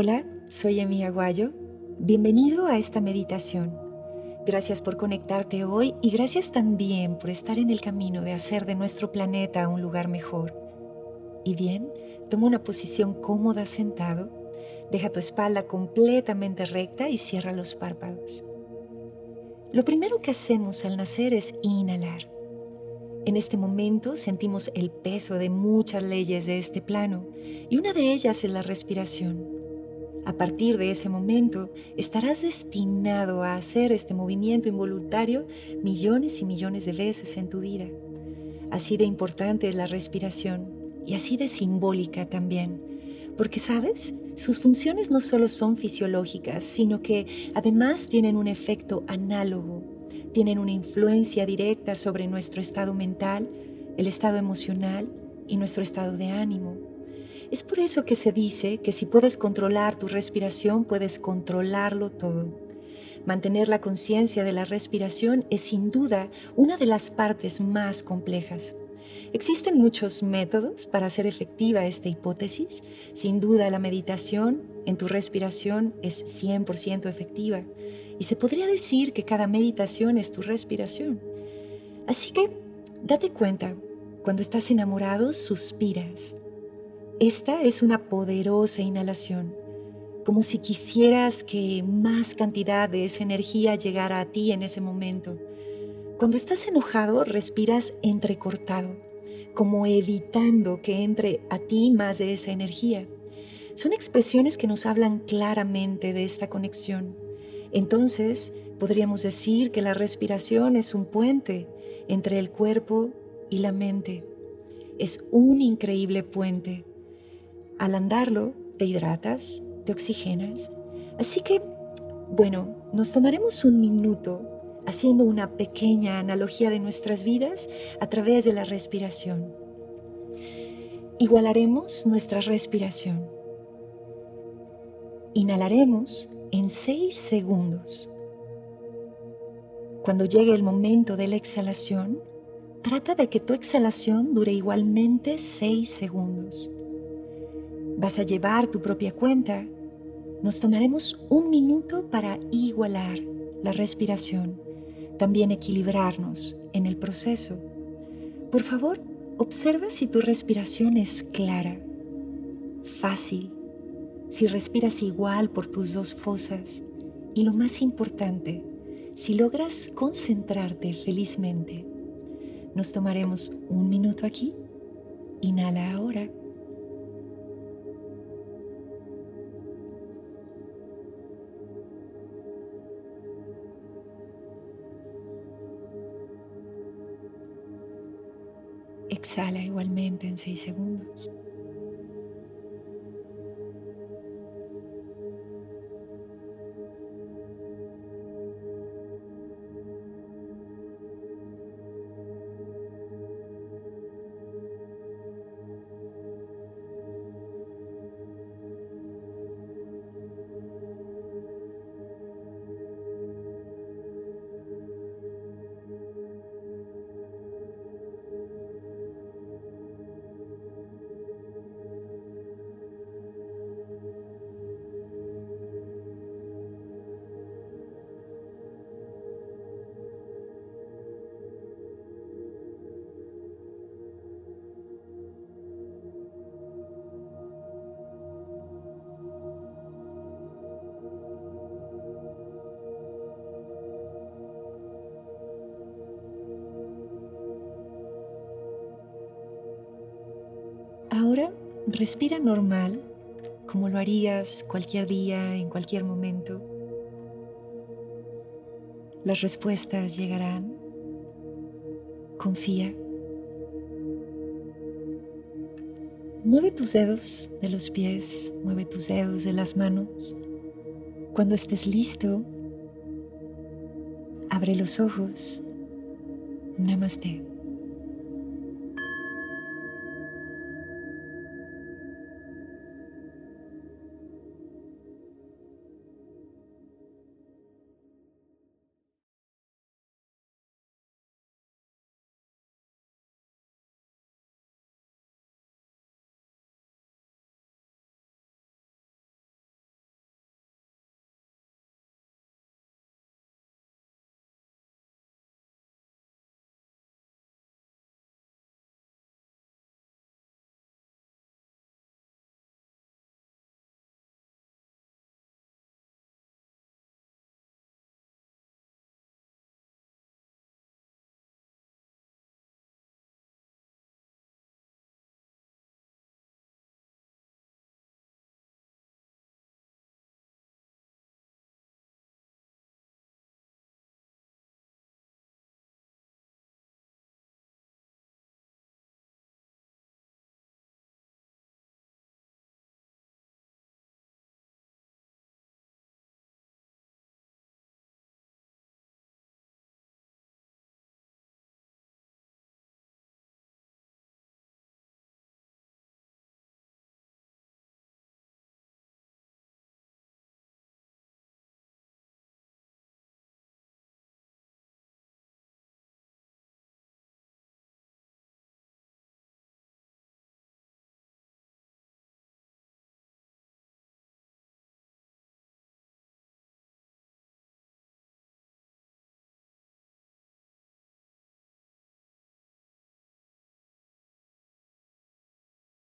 Hola, soy Emi Aguayo. Bienvenido a esta meditación. Gracias por conectarte hoy y gracias también por estar en el camino de hacer de nuestro planeta un lugar mejor. Y bien, toma una posición cómoda sentado, deja tu espalda completamente recta y cierra los párpados. Lo primero que hacemos al nacer es inhalar. En este momento sentimos el peso de muchas leyes de este plano y una de ellas es la respiración. A partir de ese momento estarás destinado a hacer este movimiento involuntario millones y millones de veces en tu vida. Así de importante es la respiración y así de simbólica también. Porque, ¿sabes? Sus funciones no solo son fisiológicas, sino que además tienen un efecto análogo, tienen una influencia directa sobre nuestro estado mental, el estado emocional y nuestro estado de ánimo. Es por eso que se dice que si puedes controlar tu respiración, puedes controlarlo todo. Mantener la conciencia de la respiración es sin duda una de las partes más complejas. Existen muchos métodos para hacer efectiva esta hipótesis. Sin duda la meditación en tu respiración es 100% efectiva y se podría decir que cada meditación es tu respiración. Así que date cuenta, cuando estás enamorado suspiras, esta es una poderosa inhalación, como si quisieras que más cantidad de esa energía llegara a ti en ese momento. Cuando estás enojado, respiras entrecortado, como evitando que entre a ti más de esa energía. Son expresiones que nos hablan claramente de esta conexión. Entonces, podríamos decir que la respiración es un puente entre el cuerpo y la mente. Es un increíble puente al andarlo, te hidratas, te oxigenas. Así que, bueno, nos tomaremos un minuto haciendo una pequeña analogía de nuestras vidas a través de la respiración. Igualaremos nuestra respiración. Inhalaremos en 6 segundos. Cuando llegue el momento de la exhalación, trata de que tu exhalación dure igualmente 6 segundos vas a llevar tu propia cuenta, nos tomaremos un minuto para igualar la respiración, también equilibrarnos en el proceso. Por favor, observa si tu respiración es clara, fácil, si respiras igual por tus dos fosas y lo más importante, si logras concentrarte felizmente. Nos tomaremos un minuto aquí. Inhala ahora. Exhala igualmente en 6 segundos. Ahora respira normal, como lo harías cualquier día, en cualquier momento. Las respuestas llegarán. Confía. Mueve tus dedos de los pies, mueve tus dedos de las manos. Cuando estés listo, abre los ojos. Namaste.